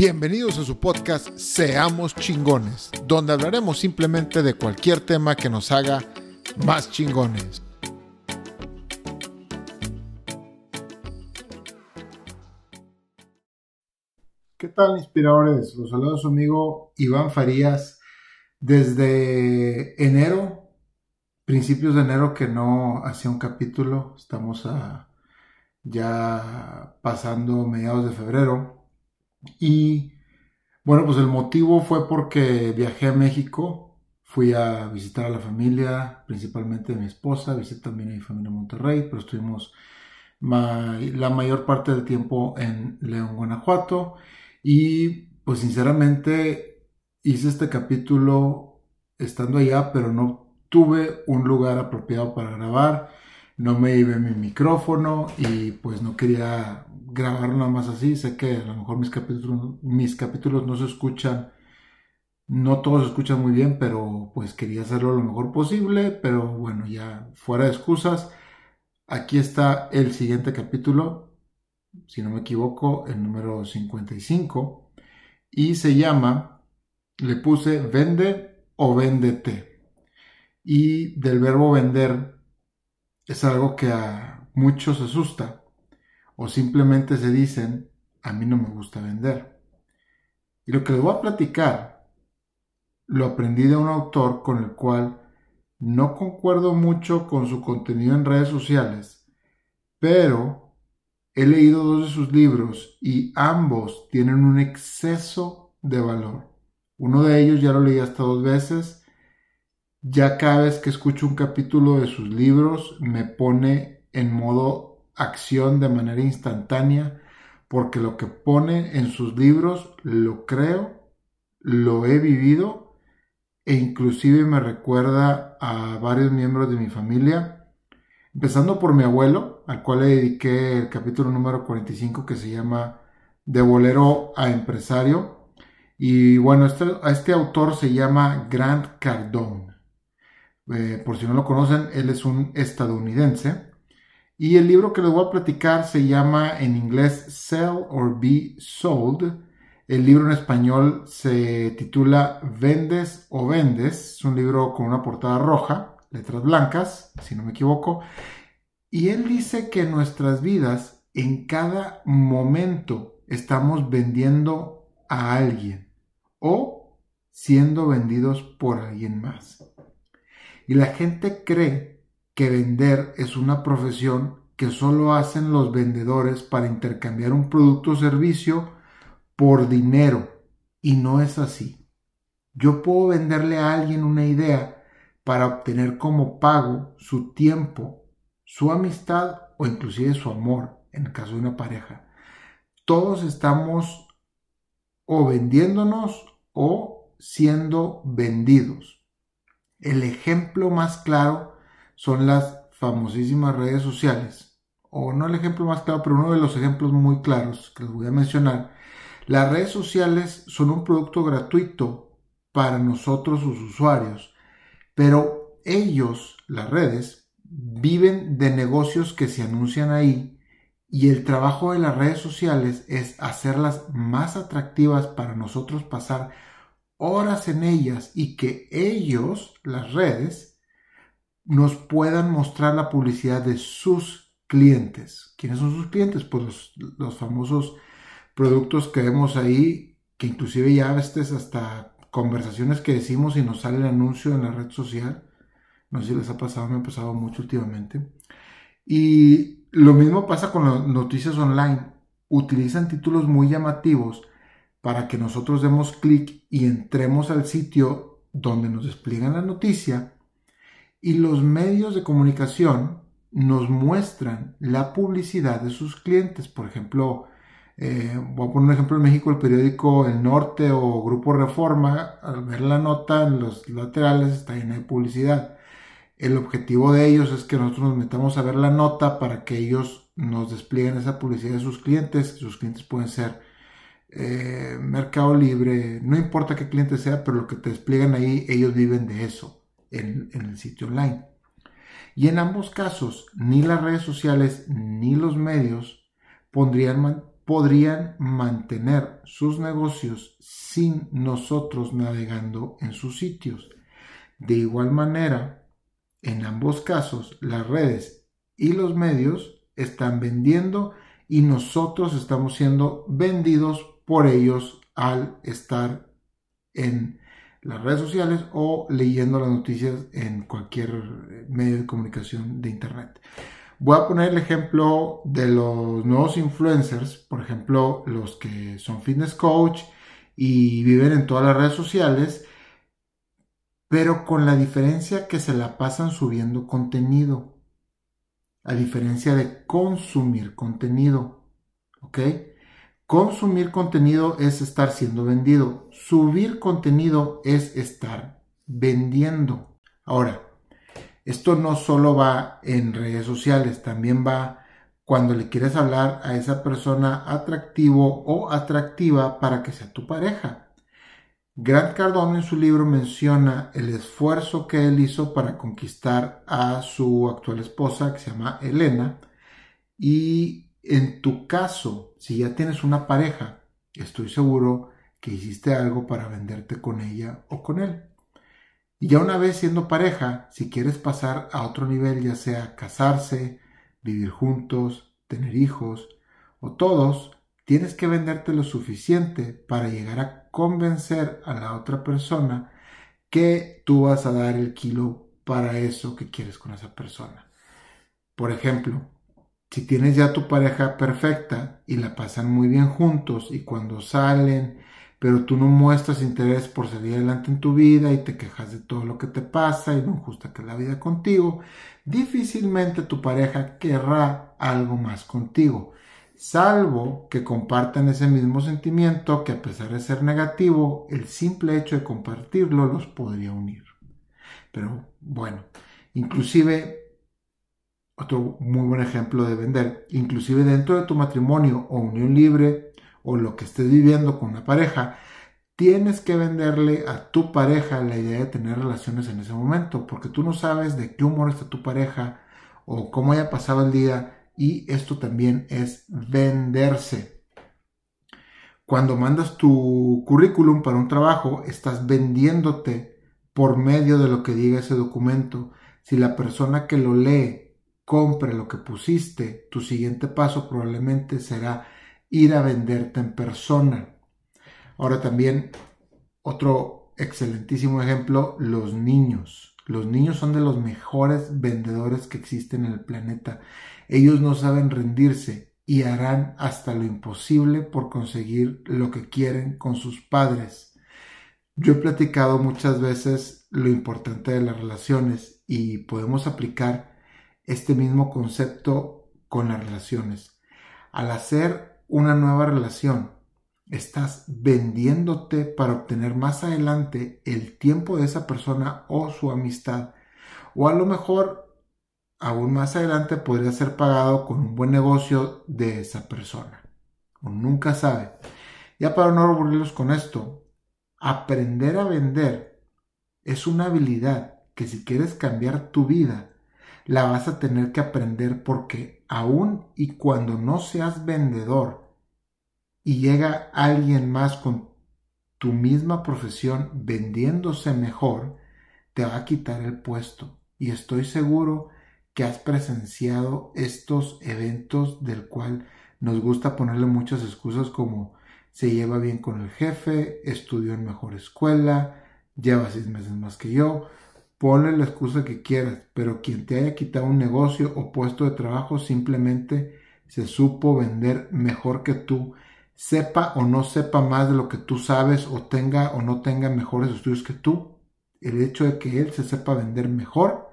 Bienvenidos a su podcast Seamos chingones, donde hablaremos simplemente de cualquier tema que nos haga más chingones. ¿Qué tal, inspiradores? Los saluda su amigo Iván Farías. Desde enero, principios de enero que no hacía un capítulo, estamos ya pasando mediados de febrero y bueno, pues el motivo fue porque viajé a México, fui a visitar a la familia, principalmente a mi esposa, visité también a mi familia en Monterrey, pero estuvimos la mayor parte del tiempo en León, Guanajuato. Y pues sinceramente hice este capítulo estando allá, pero no tuve un lugar apropiado para grabar, no me llevé mi micrófono y pues no quería grabar nada más así. Sé que a lo mejor mis capítulos, mis capítulos no se escuchan, no todos se escuchan muy bien, pero pues quería hacerlo lo mejor posible. Pero bueno, ya fuera de excusas, aquí está el siguiente capítulo, si no me equivoco, el número 55, y se llama, le puse vende o véndete. Y del verbo vender es algo que a muchos asusta o simplemente se dicen, a mí no me gusta vender. Y lo que les voy a platicar, lo aprendí de un autor con el cual no concuerdo mucho con su contenido en redes sociales, pero he leído dos de sus libros y ambos tienen un exceso de valor. Uno de ellos ya lo leí hasta dos veces. Ya cada vez que escucho un capítulo de sus libros me pone en modo acción de manera instantánea, porque lo que pone en sus libros lo creo, lo he vivido e inclusive me recuerda a varios miembros de mi familia, empezando por mi abuelo, al cual le dediqué el capítulo número 45 que se llama De bolero a empresario. Y bueno, este, este autor se llama Grant Cardone. Eh, por si no lo conocen, él es un estadounidense y el libro que les voy a platicar se llama en inglés Sell or Be Sold. El libro en español se titula Vendes o Vendes. Es un libro con una portada roja, letras blancas, si no me equivoco. Y él dice que en nuestras vidas, en cada momento, estamos vendiendo a alguien o siendo vendidos por alguien más. Y la gente cree que vender es una profesión que solo hacen los vendedores para intercambiar un producto o servicio por dinero. Y no es así. Yo puedo venderle a alguien una idea para obtener como pago su tiempo, su amistad o inclusive su amor, en el caso de una pareja. Todos estamos o vendiéndonos o siendo vendidos. El ejemplo más claro son las famosísimas redes sociales, o no el ejemplo más claro, pero uno de los ejemplos muy claros que les voy a mencionar. Las redes sociales son un producto gratuito para nosotros sus usuarios, pero ellos, las redes, viven de negocios que se anuncian ahí y el trabajo de las redes sociales es hacerlas más atractivas para nosotros pasar horas en ellas y que ellos, las redes, nos puedan mostrar la publicidad de sus clientes. ¿Quiénes son sus clientes? Pues los, famosos productos que vemos ahí, que inclusive ya estés hasta conversaciones que decimos y nos sale el anuncio en la red social. No sé si les ha pasado, me ha pasado mucho últimamente. Y lo mismo pasa con las noticias online. Utilizan títulos muy llamativos para que nosotros demos clic y entremos al sitio donde nos despliegan la noticia y los medios de comunicación nos muestran la publicidad de sus clientes. Por ejemplo, eh, voy a poner un ejemplo en México, el periódico El Norte o Grupo Reforma, al ver la nota en los laterales está llena de publicidad. El objetivo de ellos es que nosotros nos metamos a ver la nota para que ellos nos desplieguen esa publicidad de sus clientes. Sus clientes pueden ser eh, Mercado Libre, no importa qué cliente sea, pero lo que te despliegan ahí, ellos viven de eso en, el sitio online. Y en ambos casos, ni las redes sociales ni los medios podrían, podrían mantener sus negocios sin nosotros navegando en sus sitios. De igual manera, en ambos casos, las redes y los medios están vendiendo y nosotros estamos siendo vendidos por ellos al estar en las redes sociales o leyendo las noticias en cualquier medio de comunicación de internet. Voy a poner el ejemplo de los nuevos influencers, por ejemplo, los que son fitness coach y viven en todas las redes sociales, pero con la diferencia que se la pasan subiendo contenido, a diferencia de consumir contenido, ¿ok? Consumir contenido es estar siendo vendido, subir contenido es estar vendiendo. Ahora, esto no solo va en redes sociales, también va cuando le quieres hablar a esa persona atractivo o atractiva para que sea tu pareja. Grant Cardone en su libro menciona el esfuerzo que él hizo para conquistar a su actual esposa que se llama Elena y en tu caso, si ya tienes una pareja, estoy seguro que hiciste algo para venderte con ella o con él. Y ya una vez siendo pareja, si quieres pasar a otro nivel, ya sea casarse, vivir juntos, tener hijos o todos, tienes que venderte lo suficiente para llegar a convencer a la otra persona que tú vas a dar el kilo para eso que quieres con esa persona. Por ejemplo, si tienes ya tu pareja perfecta y la pasan muy bien juntos y cuando salen pero tú no muestras interés por salir adelante en tu vida y te quejas de todo lo que te pasa y no gusta que la vida contigo, difícilmente tu pareja querrá algo más contigo, salvo que compartan ese mismo sentimiento que a pesar de ser negativo, el simple hecho de compartirlo los podría unir. Pero bueno, inclusive otro muy buen ejemplo de vender, inclusive dentro de tu matrimonio o unión libre o lo que estés viviendo con una pareja, tienes que venderle a tu pareja la idea de tener relaciones en ese momento, porque tú no sabes de qué humor está tu pareja o cómo haya pasado el día y esto también es venderse. Cuando mandas tu currículum para un trabajo, estás vendiéndote por medio de lo que diga ese documento. Si la persona que lo lee compre lo que pusiste, tu siguiente paso probablemente será ir a venderte en persona. Ahora también otro excelentísimo ejemplo, los niños. Los niños son de los mejores vendedores que existen en el planeta. Ellos no saben rendirse y harán hasta lo imposible por conseguir lo que quieren con sus padres. Yo he platicado muchas veces lo importante de las relaciones y podemos aplicar este mismo concepto con las relaciones. Al hacer una nueva relación. Estás vendiéndote para obtener más adelante el tiempo de esa persona o su amistad. O a lo mejor, aún más adelante, podría ser pagado con un buen negocio de esa persona. Nunca sabe. Ya para no aburrirlos con esto, aprender a vender es una habilidad que si quieres cambiar tu vida, la vas a tener que aprender porque aún y cuando no seas vendedor y llega alguien más con tu misma profesión vendiéndose mejor, te va a quitar el puesto. Y estoy seguro que has presenciado estos eventos del cual nos gusta ponerle muchas excusas como se lleva bien con el jefe, estudió en mejor escuela, lleva seis meses más que yo, Ponle la excusa que quieras, pero quien te haya quitado un negocio o puesto de trabajo simplemente se supo vender mejor que tú, sepa o no sepa más de lo que tú sabes o tenga o no tenga mejores estudios que tú. El hecho de que él se sepa vender mejor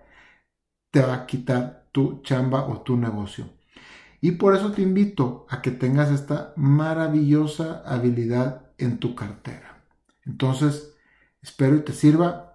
te va a quitar tu chamba o tu negocio. Y por eso te invito a que tengas esta maravillosa habilidad en tu cartera. Entonces, espero y te sirva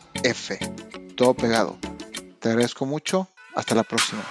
F. Todo pegado. Te agradezco mucho. Hasta la próxima.